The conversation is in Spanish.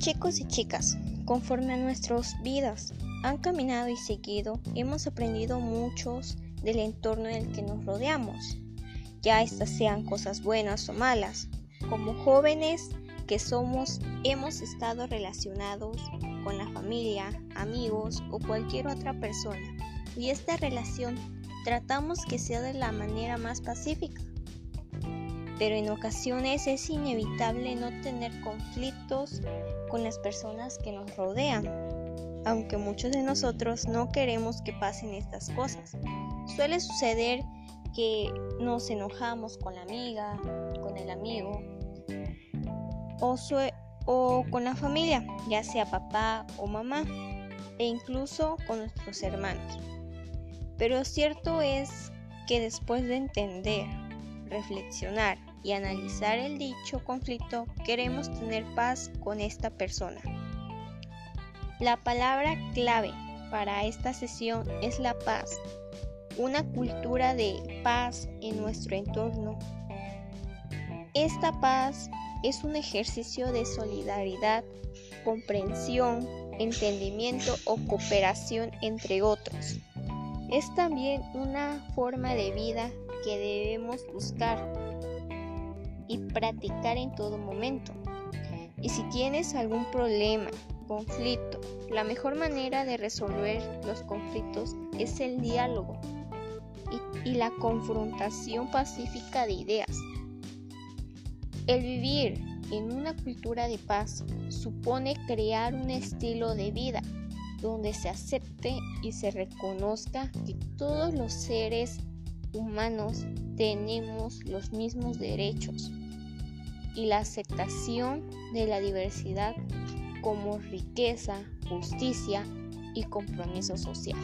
Chicos y chicas, conforme a nuestras vidas han caminado y seguido, hemos aprendido muchos del entorno en el que nos rodeamos, ya estas sean cosas buenas o malas. Como jóvenes que somos, hemos estado relacionados con la familia, amigos o cualquier otra persona, y esta relación tratamos que sea de la manera más pacífica pero en ocasiones es inevitable no tener conflictos con las personas que nos rodean, aunque muchos de nosotros no queremos que pasen estas cosas. Suele suceder que nos enojamos con la amiga, con el amigo o, con la familia, ya sea papá o mamá, e incluso con nuestros hermanos. Pero cierto es que después de entender, reflexionar y analizar el dicho conflicto, queremos tener paz con esta persona. La palabra clave para esta sesión es la paz, una cultura de paz en nuestro entorno. Esta paz es un ejercicio de solidaridad, comprensión, entendimiento o cooperación entre otros. Es también una forma de vida que debemos buscar y practicar en todo momento. Y si tienes algún problema, conflicto, la mejor manera de resolver los conflictos es el diálogo y, y la confrontación pacífica de ideas. El vivir en una cultura de paz supone crear un estilo de vida donde se acepte y se reconozca que todos los seres humanos tenemos los mismos derechos y la aceptación de la diversidad como riqueza, justicia y compromiso social.